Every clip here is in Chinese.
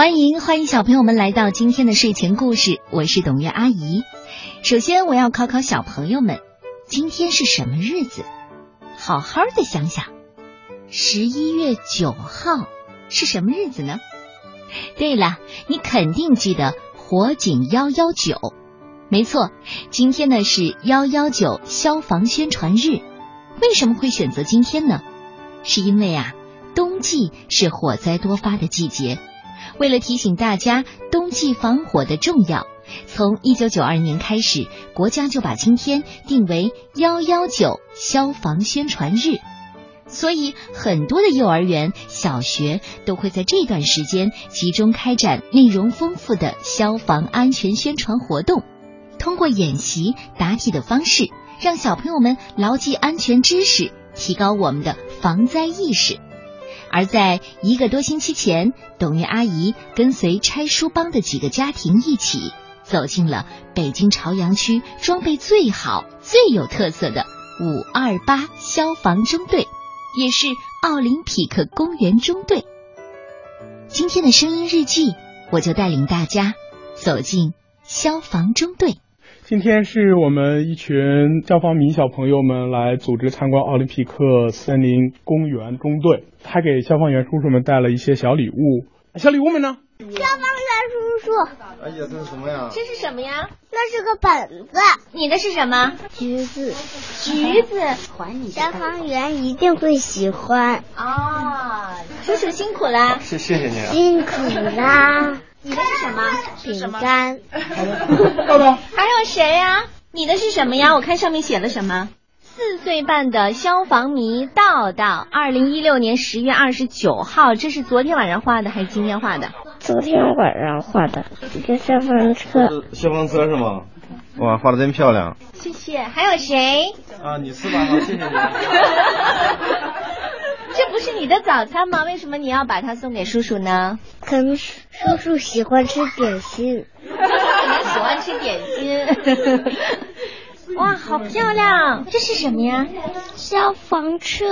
欢迎欢迎小朋友们来到今天的睡前故事，我是董月阿姨。首先我要考考小朋友们，今天是什么日子？好好的想想，十一月九号是什么日子呢？对了，你肯定记得火警幺幺九，没错，今天呢是幺幺九消防宣传日。为什么会选择今天呢？是因为啊，冬季是火灾多发的季节。为了提醒大家冬季防火的重要，从一九九二年开始，国家就把今天定为幺幺九消防宣传日。所以，很多的幼儿园、小学都会在这段时间集中开展内容丰富的消防安全宣传活动，通过演习、答题的方式，让小朋友们牢记安全知识，提高我们的防灾意识。而在一个多星期前，董月阿姨跟随拆书帮的几个家庭一起，走进了北京朝阳区装备最好、最有特色的五二八消防中队，也是奥林匹克公园中队。今天的声音日记，我就带领大家走进消防中队。今天是我们一群消防迷小朋友们来组织参观奥林匹克森林公园中队，还给消防员叔叔们带了一些小礼物。小礼物们呢？消防员叔叔，哎呀，这是什么呀？这是什么呀？那是个本子。你的是什么？橘子。橘子。消防员一定会喜欢。啊，叔叔辛苦了。谢谢谢你啊。辛苦啦。你的是什么？饼干。豆豆。还有谁呀？你的是什么呀？我看上面写了什么？四岁半的消防迷道道，二零一六年十月二十九号，这是昨天晚上画的还是今天画的？昨天晚上画的，一个消防车。消防车是吗？哇，画的真漂亮。谢谢。还有谁？啊，你是吧，谢谢你。这不是你的早餐吗？为什么你要把它送给叔叔呢？可能叔叔喜欢吃点心。叔 叔可能喜欢吃点心。哇，好漂亮！这是什么呀？消防车。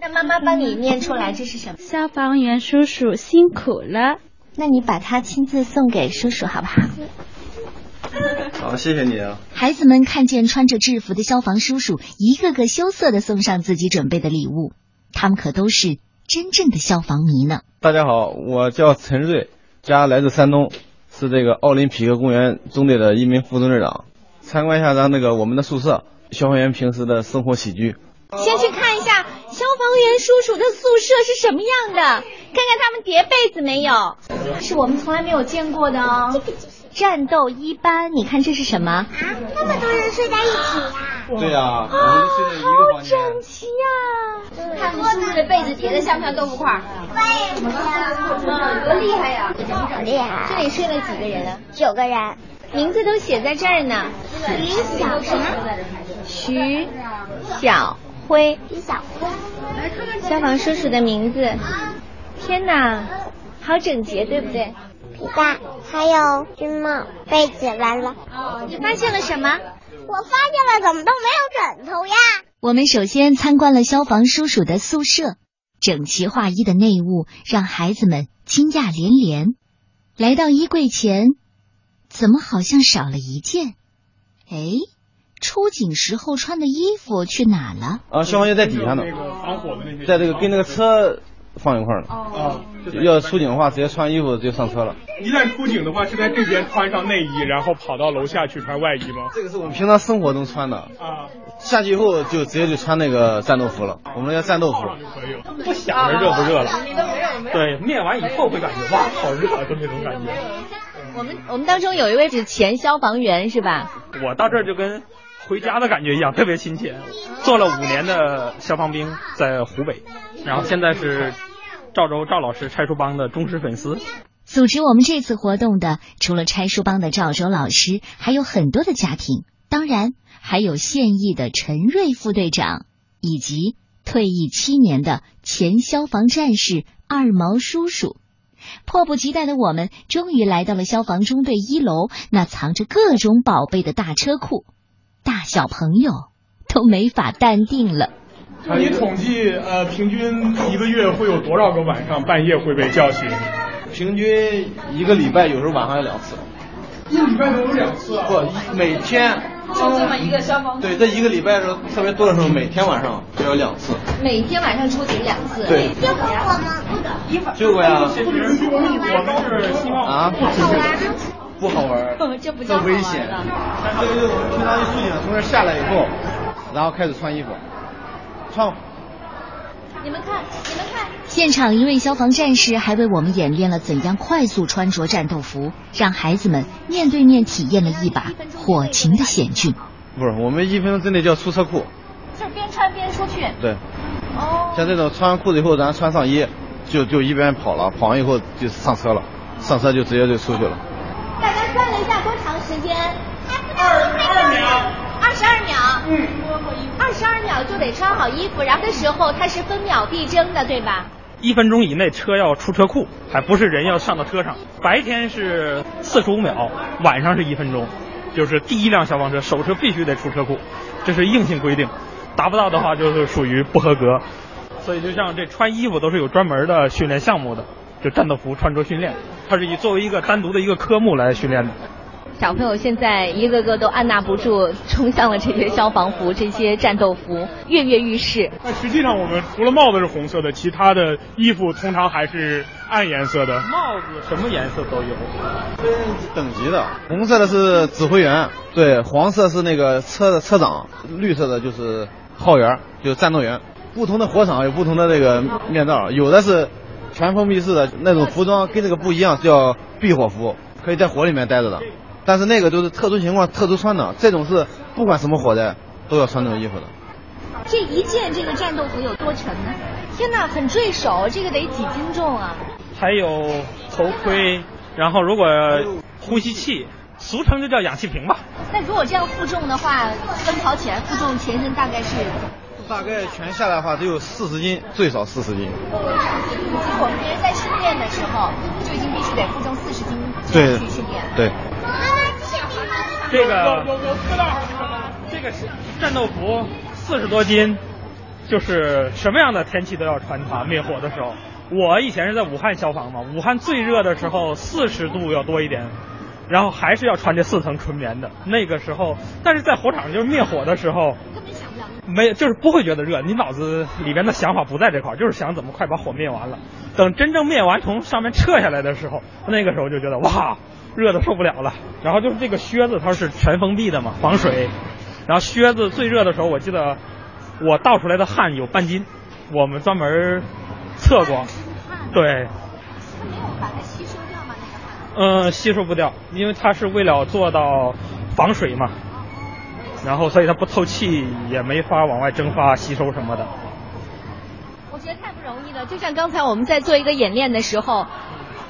那妈妈帮你念出来，这是什么？消防员叔叔辛苦了。那你把它亲自送给叔叔好不好？好，谢谢你啊。孩子们看见穿着制服的消防叔叔，一个个羞涩的送上自己准备的礼物。他们可都是真正的消防迷呢。大家好，我叫陈瑞，家来自山东，是这个奥林匹克公园中队的一名副中队长。参观一下咱那个我们的宿舍，消防员平时的生活起居。先去看一下消防员叔叔的宿舍是什么样的，看看他们叠被子没有，是我们从来没有见过的哦。战斗一班，你看这是什么？啊，那么多人睡在一起呀？对呀，啊，好整齐呀！看叔叔的被子叠的像不像豆腐块？对呀，多厉害呀！好厉害！这里睡了几个人啊？九个人，名字都写在这儿呢。徐小什么？徐小辉。徐小辉。消防叔叔的名字。天哪，好整洁，对不对？皮带，还有军帽、被子，完了。哦你发现了什么？我发现了，怎么都没有枕头呀？我们首先参观了消防叔叔的宿舍，整齐划一的内务让孩子们惊讶连连。来到衣柜前，怎么好像少了一件？哎，出警时候穿的衣服去哪了？啊，消防员在底下呢，防火的那些，在这个跟那个车放一块呢。啊，要出警的话，直接穿衣服就上车了。一旦出警的话，是在这边穿上内衣，然后跑到楼下去穿外衣吗？这个是我们平常生活中穿的，啊，下去以后就直接就穿那个战斗服了，我们要战斗服。就可以了，不想着热不热了。对，灭完以后会感觉哇，好热，就那种感觉。我们我们当中有一位是前消防员是吧？我到这儿就跟回家的感觉一样，特别亲切。做了五年的消防兵，在湖北，然后现在是赵州赵老师拆书帮的忠实粉丝。组织我们这次活动的，除了拆书帮的赵州老师，还有很多的家庭，当然还有现役的陈瑞副队长，以及退役七年的前消防战士二毛叔叔。迫不及待的我们，终于来到了消防中队一楼，那藏着各种宝贝的大车库，大小朋友都没法淡定了。你统计呃，平均一个月会有多少个晚上半夜会被叫醒？平均一个礼拜有时候晚上有两次。一个礼拜都有两次啊？不，每天。就这么一个消防对，这一个礼拜的时候特别多的时候，每天晚上就有两次。每天晚上出警两次。对。救过我吗？救过呀。我们是希望啊。不好玩。这不叫危险。这个就是我们平常一出警，从这下来以后，然后开始穿衣服，穿。你们看，你们看，现场一位消防战士还为我们演练了怎样快速穿着战斗服，让孩子们面对面体验了一把火情的险峻。不是，我们一分钟之内就要出车库，就是边穿边出去。对。哦。像这种穿完裤子以后，咱穿上衣，就就一边跑了，跑完以后就上车了，上车就直接就出去了。下多长时间？二二秒。二十二秒。嗯。二十二秒就得穿好衣服，然后的时候它是分秒必争的，对吧？一分钟以内车要出车库，还不是人要上到车上。白天是四十五秒，晚上是一分钟，就是第一辆消防车首车必须得出车库，这是硬性规定，达不到的话就是属于不合格。所以就像这穿衣服都是有专门的训练项目的，就战斗服穿着训练，它是以作为一个单独的一个科目来训练的。小朋友现在一个个都按捺不住，冲向了这些消防服、这些战斗服，跃跃欲试。那实际上，我们除了帽子是红色的，其他的衣服通常还是暗颜色的。帽子什么颜色都有，分等级的。红色的是指挥员，对，黄色是那个车的车长，绿色的就是号员，就是战斗员。不同的火场有不同的那个面罩，有的是全封闭式的那种服装，跟这个不一样，叫避火服，可以在火里面待着的。但是那个都是特殊情况特殊穿的，这种是不管什么火灾都要穿这种衣服的。这一件这个战斗服有多沉呢？天哪，很坠手，这个得几斤重啊！还有头盔，然后如果呼吸器，俗称就叫氧气瓶吧。那如果这样负重的话，奔跑起来负重全身大概是？大概全下来的话，得有四十斤，最少四十斤。我们别人在训练的时候就已经必须得负重四十斤去训练。对。这个这个是战斗服，四十多斤，就是什么样的天气都要穿它。灭火的时候，我以前是在武汉消防嘛，武汉最热的时候四十度要多一点，然后还是要穿这四层纯棉的。那个时候，但是在火场就是灭火的时候，没就是不会觉得热，你脑子里边的想法不在这块儿，就是想怎么快把火灭完了。等真正灭完，从上面撤下来的时候，那个时候就觉得哇。热的受不了了，然后就是这个靴子，它是全封闭的嘛，防水。然后靴子最热的时候，我记得我倒出来的汗有半斤，我们专门测过。对。它没有把它吸收掉吗？那个汗？嗯，吸收不掉，因为它是为了做到防水嘛。然后，所以它不透气，也没法往外蒸发、吸收什么的。我觉得太不容易了，就像刚才我们在做一个演练的时候，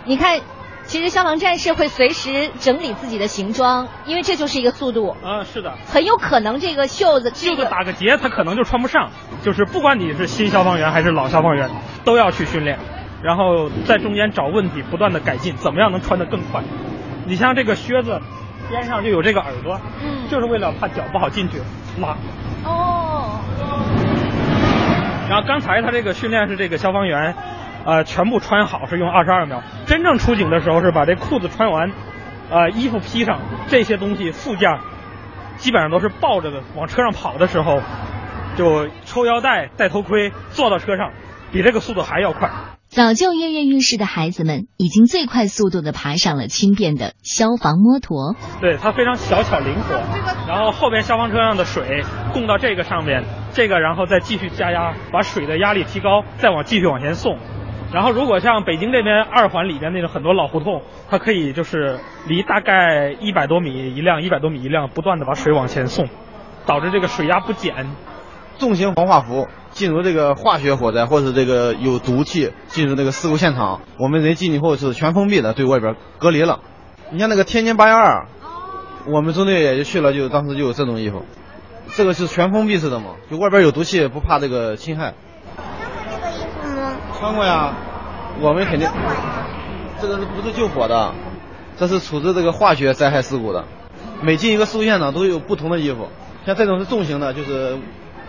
你看。其实消防战士会随时整理自己的行装，因为这就是一个速度。嗯，是的。很有可能这个袖子，袖子打个结，他可能就穿不上。就是不管你是新消防员还是老消防员，都要去训练，然后在中间找问题，不断的改进，怎么样能穿得更快？你像这个靴子边上就有这个耳朵，嗯，就是为了怕脚不好进去拉。哦。然后刚才他这个训练是这个消防员。呃，全部穿好是用二十二秒，真正出警的时候是把这裤子穿完，呃，衣服披上，这些东西副驾基本上都是抱着的，往车上跑的时候就抽腰带、戴头盔，坐到车上，比这个速度还要快。早就跃跃欲试的孩子们，已经最快速度的爬上了轻便的消防摩托。对，它非常小巧灵活。然后后边消防车上的水供到这个上面，这个然后再继续加压，把水的压力提高，再往继续往前送。然后，如果像北京这边二环里边那种很多老胡同，它可以就是离大概一百多米一辆，一百多米一辆，不断的把水往前送，导致这个水压不减。重型防化服进入这个化学火灾或者这个有毒气进入这个事故现场，我们人进去后是全封闭的，对外边隔离了。你像那个天津八幺二，我们中队也就去了，就当时就有这种衣服，这个是全封闭式的嘛，就外边有毒气不怕这个侵害。穿过呀，我们肯定。这个是不是救火的？这是处置这个化学灾害事故的。每进一个事故现场都有不同的衣服，像这种是重型的，就是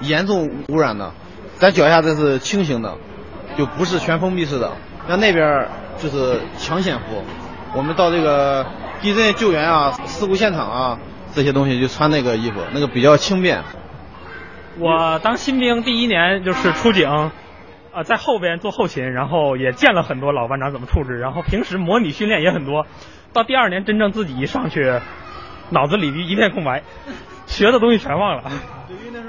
严重污染的。咱脚下这是轻型的，就不是全封闭式的。那那边就是抢险服。我们到这个地震救援啊、事故现场啊这些东西就穿那个衣服，那个比较轻便。我当新兵第一年就是出警，呃，在后边做后勤，然后也见了很多老班长怎么处置，然后平时模拟训练也很多。到第二年真正自己一上去，脑子里一片空白，学的东西全忘了。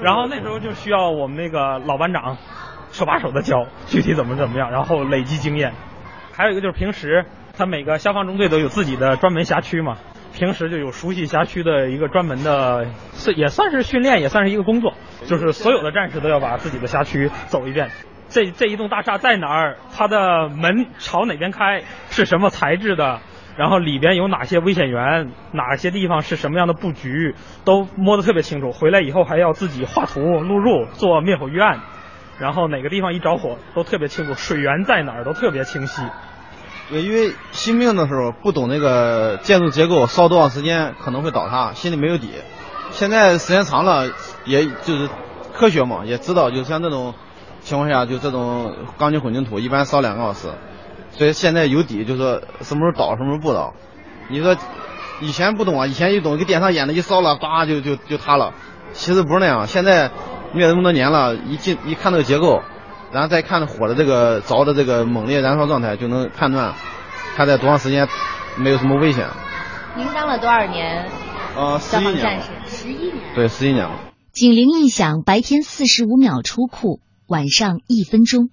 然后那时候就需要我们那个老班长手把手的教，具体怎么怎么样，然后累积经验。还有一个就是平时他每个消防中队都有自己的专门辖区嘛，平时就有熟悉辖区的一个专门的，也算是训练，也算是一个工作，就是所有的战士都要把自己的辖区走一遍。这这一栋大厦在哪儿？它的门朝哪边开？是什么材质的？然后里边有哪些危险源？哪些地方是什么样的布局？都摸得特别清楚。回来以后还要自己画图录入，做灭火预案。然后哪个地方一着火都特别清楚，水源在哪儿都特别清晰。对，因为新兵的时候不懂那个建筑结构，烧多长时间可能会倒塌，心里没有底。现在时间长了，也就是科学嘛，也知道，就像这种情况下，就这种钢筋混凝土一般烧两个小时。所以现在有底，就说什么时候倒，什么时候不倒。你说以前不懂啊，以前一懂，给电视上眼的，一烧了，叭就就就塌了。其实不是那样，现在灭这么多年了，一进一看那个结构，然后再看火的这个着的这个猛烈燃烧状态，就能判断它在多长时间没有什么危险。您当了多少年？呃，十一年。十一年。对，十一年了。警铃一响，白天四十五秒出库，晚上一分钟。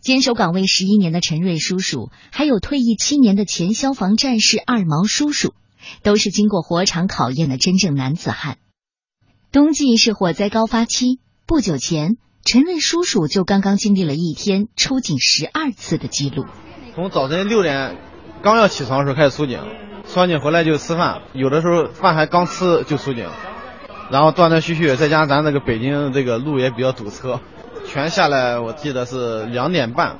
坚守岗位十一年的陈瑞叔叔，还有退役七年的前消防战士二毛叔叔，都是经过火场考验的真正男子汉。冬季是火灾高发期，不久前陈瑞叔叔就刚刚经历了一天出警十二次的记录。从早晨六点刚要起床的时候开始出警，出完警回来就吃饭，有的时候饭还刚吃就出警，然后断断续续，再加上咱这个北京这个路也比较堵车。全下来，我记得是两点半，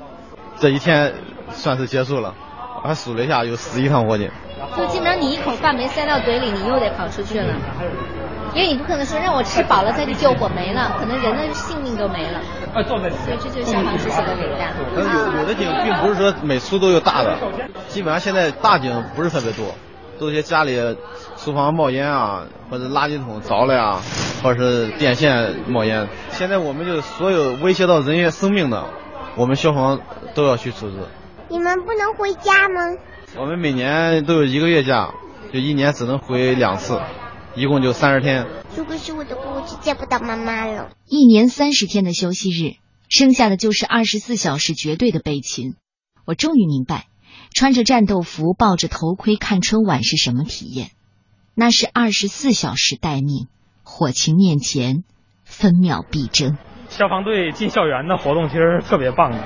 这一天算是结束了。我还数了一下，有十一趟火警。就基本上你一口饭没塞到嘴里，你又得跑出去了，因为你不可能说让我吃饱了再去救火没了，可能人的性命都没了。所以这就是消防叔叔的伟大。有有的警并不是说每出都有大的，基本上现在大警不是特别多，都些家里厨房冒烟啊，或者垃圾桶着了呀。或者是电线冒烟，现在我们就所有威胁到人员生命的，我们消防都要去处置。你们不能回家吗？我们每年都有一个月假，就一年只能回两次，一共就三十天。如果是我的话，我就见不到妈妈了。一年三十天的休息日，剩下的就是二十四小时绝对的备勤。我终于明白，穿着战斗服、抱着头盔看春晚是什么体验。那是二十四小时待命。火情面前，分秒必争。消防队进校园的活动其实特别棒的。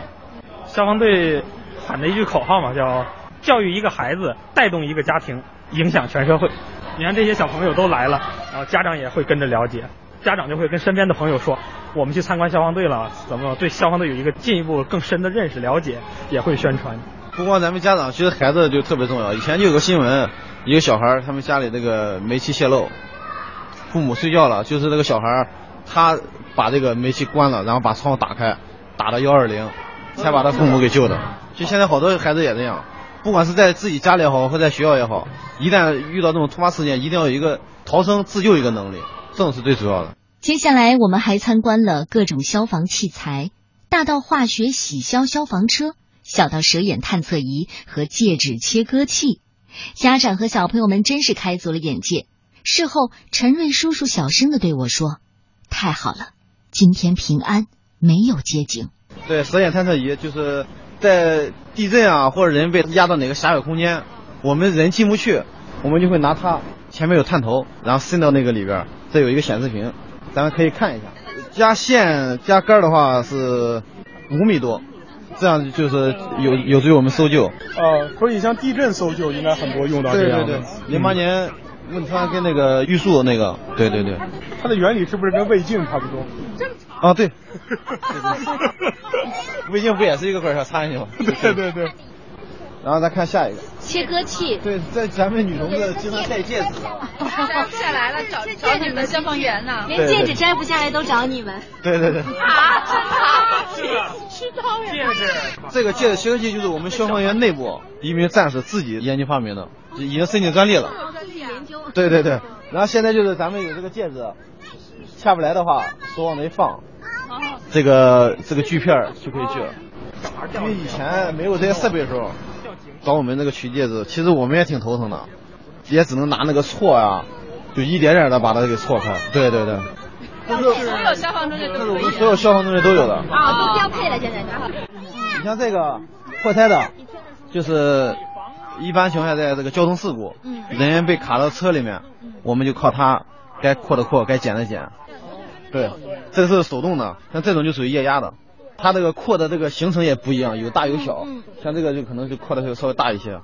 消防队喊的一句口号嘛，叫“教育一个孩子，带动一个家庭，影响全社会”。你看这些小朋友都来了，然后家长也会跟着了解，家长就会跟身边的朋友说：“我们去参观消防队了，怎么对消防队有一个进一步更深的认识了解？”也会宣传。不光咱们家长，其实孩子就特别重要。以前就有个新闻，一个小孩他们家里那个煤气泄漏。父母睡觉了，就是那个小孩他把这个煤气关了，然后把窗户打开，打了幺二零，才把他父母给救的。就现在好多孩子也这样，不管是在自己家里也好，或在学校也好，一旦遇到这种突发事件，一定要有一个逃生自救一个能力，这种是最主要的。接下来我们还参观了各种消防器材，大到化学洗消消防车，小到蛇眼探测仪和戒指切割器，家长和小朋友们真是开足了眼界。事后，陈瑞叔叔小声的对我说：“太好了，今天平安，没有接警。”对，蛇眼探测仪就是在地震啊，或者人被压到哪个狭小空间，我们人进不去，我们就会拿它前面有探头，然后伸到那个里边，这有一个显示屏，咱们可以看一下。加线加杆的话是五米多，这样就是有有助于我们搜救。呃，所以像地震搜救应该很多用到这样的。对对对，零八年。汶川跟那个玉树那个，对对对，它的原理是不是跟胃镜差不多？啊，对，胃镜不也是一个管儿插进去吗？对对对。然后再看下一个，切割器。对，在咱们女同志经常戴戒指，摘不下来了，找找你们消防员呢，连戒指摘不下来都找你们。对对对。啊，真的。戒指，这个戒指切割器就是我们消防员内部一名战士自己研究发明的，已经申请专利了。对对对，然后现在就是咱们有这个戒指，下不来的话，手往那一放，这个这个锯片就可以锯了。因为以前没有这些设备的时候，找我们这个取戒指，其实我们也挺头疼的，也只能拿那个锉呀，就一点点的把它给锉开。对对对。所有消防中队都我们所有消防中队都有的。啊，都标配了，现在。你像这个破胎的，就是一般情况下在这个交通事故，人员被卡到车里面，我们就靠它，该扩的扩，该减的减。对，这个是手动的，像这种就属于液压的，它这个扩的这个行程也不一样，有大有小。像这个就可能就扩的稍微大一些。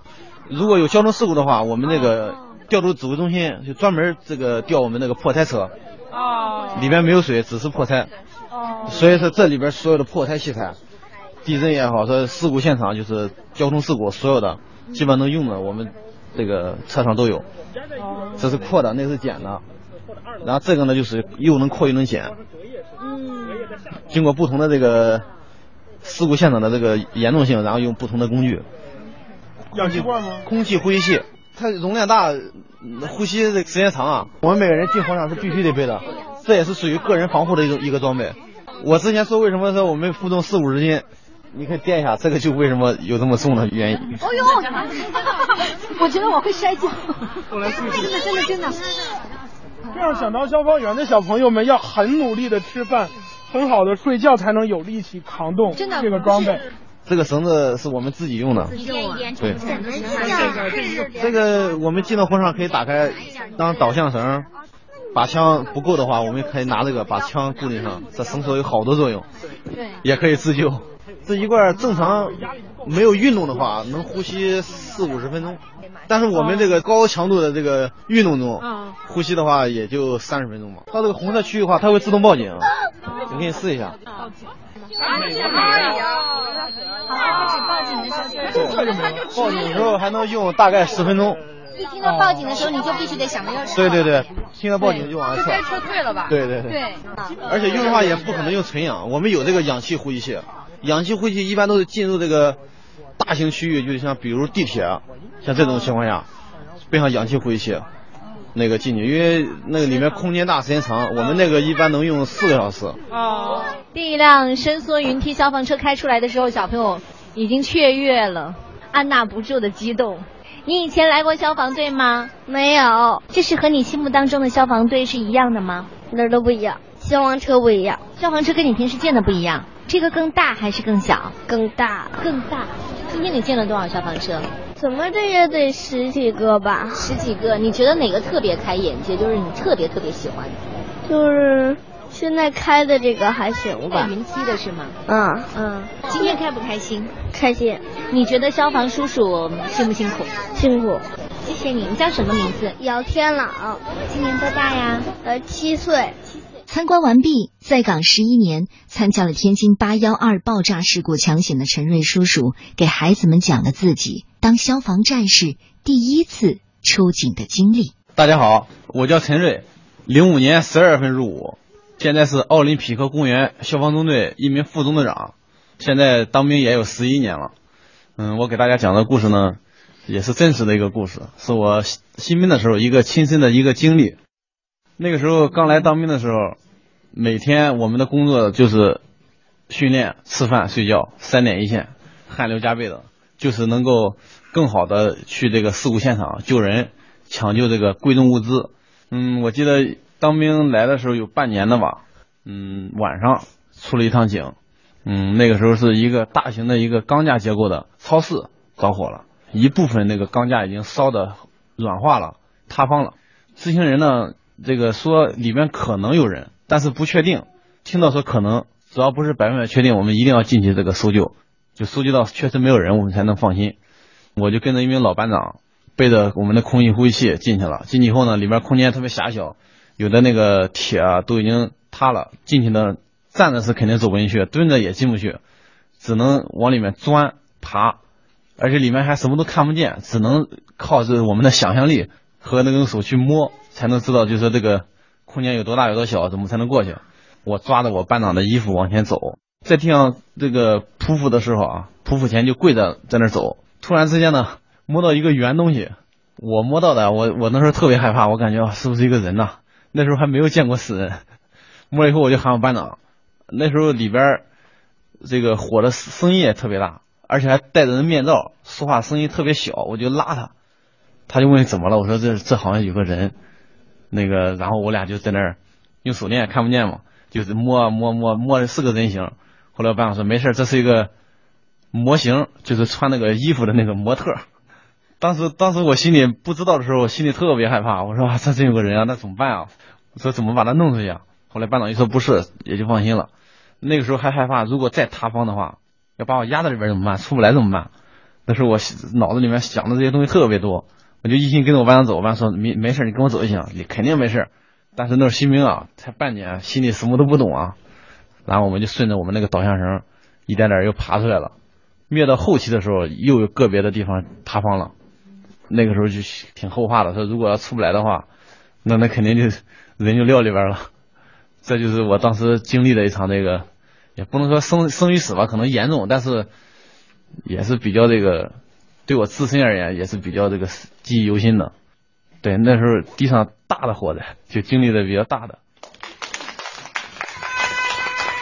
如果有交通事故的话，我们那个调度指挥中心就专门这个调我们那个破胎车。哦。里边没有水，只是破胎。哦。所以说这里边所有的破胎器材，地震也好，说事故现场就是交通事故，所有的基本能用的，我们这个车上都有。哦。这是扩的，那是减的。然后这个呢，就是又能扩又能减。嗯。经过不同的这个事故现场的这个严重性，然后用不同的工具。氧气罐吗？空气呼吸器，它容量大，呼吸的时间长啊。我们每个人进火场是必须得背的，这也是属于个人防护的一种一个装备。我之前说为什么说我们负重四五十斤，你可以掂一下，这个就为什么有这么重的原因。哦呦，我觉得我会摔跤。后来真的真的真的。这样想当消防员的小朋友们要很努力的吃饭，很好的睡觉，才能有力气扛动这个装备。这个绳子是我们自己用的，对，这个我们进到火场可以打开当导向绳，把枪不够的话，我们可以拿这个把枪固定上。这绳索有好多作用，对，也可以自救。这一罐正常没有运动的话，能呼吸四五十分钟，但是我们这个高强度的这个运动中，呼吸的话也就三十分钟吧。到这个红色区域的话，它会自动报警，我给你试一下。好，报警的时候报警的时候还能用大概十分钟。一听到报警的时候，你就必须得想着要撤。对对对，听到报警就往上撤。该撤退了吧？对对对。而且用的话也不可能用纯氧，我们有这个氧气呼吸器。氧气呼吸器一般都是进入这个大型区域，就像比如地铁，像这种情况下，备上氧气呼吸器，那个进去，因为那个里面空间大，时间长，我们那个一般能用四个小时。哦。第一辆伸缩云梯消防车开出来的时候，小朋友已经雀跃了，按捺不住的激动。你以前来过消防队吗？没有。这是和你心目当中的消防队是一样的吗？哪儿都不一样，消防车不一样，消防车跟你平时见的不一样。这个更大还是更小？更大，更大。今天你见了多少消防车？怎么着也得十几个吧。十几个，你觉得哪个特别开眼界？就是你特别特别喜欢的？就是现在开的这个还行吧。带云梯的是吗？嗯嗯。今天开不开心？开心。你觉得消防叔叔辛不辛苦？辛苦。谢谢你。你叫什么名字？姚天朗。今年多大呀？呃，七岁。参观完毕，在岗十一年，参加了天津八幺二爆炸事故抢险的陈瑞叔叔，给孩子们讲了自己当消防战士第一次出警的经历。大家好，我叫陈瑞，零五年十二月份入伍，现在是奥林匹克公园消防中队一名副中队长，现在当兵也有十一年了。嗯，我给大家讲的故事呢，也是真实的一个故事，是我新兵的时候一个亲身的一个经历。那个时候刚来当兵的时候。每天我们的工作就是训练、吃饭、睡觉，三点一线，汗流浃背的，就是能够更好的去这个事故现场救人、抢救这个贵重物资。嗯，我记得当兵来的时候有半年的吧，嗯，晚上出了一趟警，嗯，那个时候是一个大型的一个钢架结构的超市着火了，一部分那个钢架已经烧的软化了、塌方了。知情人呢，这个说里面可能有人。但是不确定，听到说可能，只要不是百分百确定，我们一定要进去这个搜救，就搜集到确实没有人，我们才能放心。我就跟着一名老班长，背着我们的空气呼吸器进去了。进去以后呢，里面空间特别狭小，有的那个铁啊都已经塌了，进去的站着是肯定走不进去，蹲着也进不去，只能往里面钻爬，而且里面还什么都看不见，只能靠着我们的想象力和那个手去摸，才能知道就是说这个。空间有多大有多小，怎么才能过去？我抓着我班长的衣服往前走，在地上这个匍匐的时候啊，匍匐前就跪着在那走，突然之间呢，摸到一个圆东西，我摸到的，我我那时候特别害怕，我感觉是不是一个人呐？那时候还没有见过死人，摸了以后我就喊我班长，那时候里边这个火的声音也特别大，而且还戴着人面罩，说话声音特别小，我就拉他，他就问怎么了，我说这这好像有个人，那个然后我俩就在那儿用手电看不见嘛，就是摸摸摸摸的是个人形，后来班长说没事，这是一个模型，就是穿那个衣服的那个模特。当时当时我心里不知道的时候，我心里特别害怕，我说这真有个人啊，那怎么办啊？我说怎么把他弄出去啊？后来班长一说不是，也就放心了。那个时候还害怕，如果再塌方的话，要把我压在里边怎么办？出不来怎么办？那时候我脑子里面想的这些东西特别多，我就一心跟着我班长走。班长说没没事，你跟我走就行，你肯定没事。但是那时候新兵啊，才半年，心里什么都不懂啊。然后我们就顺着我们那个导向绳，一点点又爬出来了。灭到后期的时候，又有个别的地方塌方了。那个时候就挺后怕的，说如果要出不来的话，那那肯定就人就撂里边了。这就是我当时经历的一场这个，也不能说生生与死吧，可能严重，但是也是比较这个，对我自身而言也是比较这个记忆犹新的。对，那时候地上大的火灾就经历的比较大的。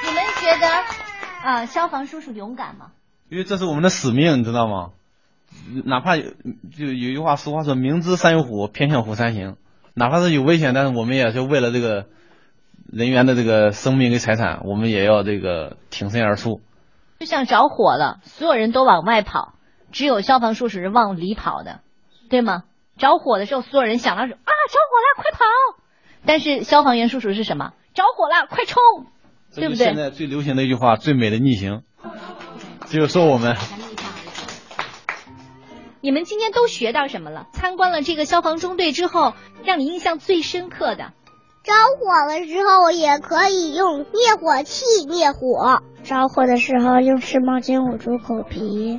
你们觉得啊，消防叔叔勇敢吗？因为这是我们的使命，你知道吗？哪怕有就有一句话，俗话说“明知山有虎，偏向虎山行”。哪怕是有危险，但是我们也是为了这个人员的这个生命跟财产，我们也要这个挺身而出。就像着火了，所有人都往外跑，只有消防叔叔是往里跑的，对吗？着火的时候，所有人想到是啊，着火了，快跑！但是消防员叔叔是什么？着火了，快冲！对不对？现在最流行的一句话，“最美的逆行”，就是说我们。你们今天都学到什么了？参观了这个消防中队之后，让你印象最深刻的？着火的时候也可以用灭火器灭火。着火的时候用湿毛巾捂住口鼻。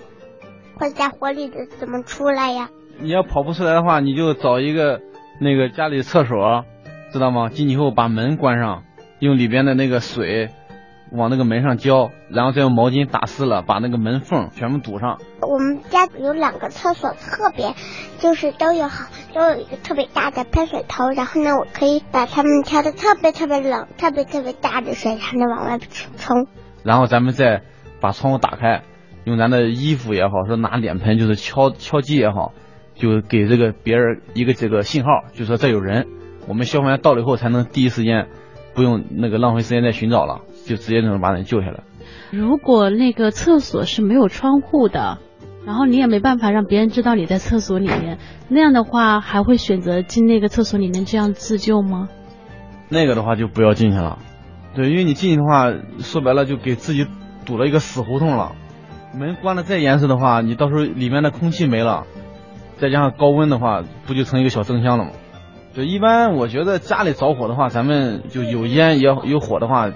困在火里的怎么出来呀？你要跑不出来的话，你就找一个那个家里厕所，知道吗？进去以后把门关上，用里边的那个水。往那个门上浇，然后再用毛巾打湿了，把那个门缝全部堵上。我们家有两个厕所，特别就是都有好都有一个特别大的喷水头，然后呢，我可以把它们调的特别特别冷、特别特别大的水，才能往外冲。然后咱们再把窗户打开，用咱的衣服也好，说拿脸盆就是敲敲击也好，就给这个别人一个这个信号，就说这有人。我们消防员到了以后，才能第一时间不用那个浪费时间再寻找了。就直接就能把人救下来。如果那个厕所是没有窗户的，然后你也没办法让别人知道你在厕所里面，那样的话还会选择进那个厕所里面这样自救吗？那个的话就不要进去了，对，因为你进去的话，说白了就给自己堵了一个死胡同了。门关的再严实的话，你到时候里面的空气没了，再加上高温的话，不就成一个小蒸箱了吗？对，一般我觉得家里着火的话，咱们就有烟也有火的话。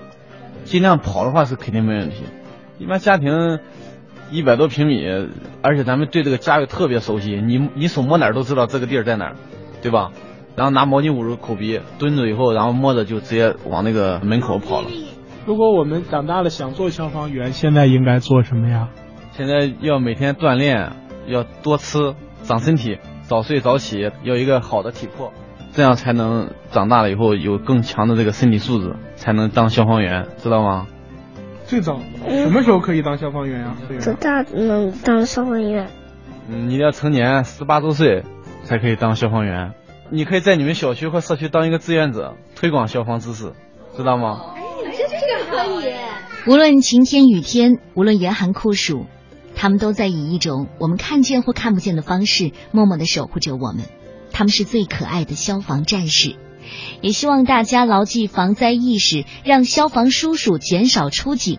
尽量跑的话是肯定没问题。一般家庭一百多平米，而且咱们对这个家又特别熟悉，你你手摸哪儿都知道这个地儿在哪儿，对吧？然后拿毛巾捂住口鼻，蹲着以后，然后摸着就直接往那个门口跑了。如果我们长大了想做消防员，现在应该做什么呀？现在要每天锻炼，要多吃，长身体，早睡早起，要一个好的体魄。这样才能长大了以后有更强的这个身体素质，才能当消防员，知道吗？最早什么时候可以当消防员呀？多大能当消防员？嗯，你要成年十八周岁才可以当消防员。你可以在你们小区或社区当一个志愿者，推广消防知识，知道吗？哎，这这个可以。无论晴天雨天，无论严寒酷暑，他们都在以一种我们看见或看不见的方式，默默的守护着我们。他们是最可爱的消防战士，也希望大家牢记防灾意识，让消防叔叔减少出警。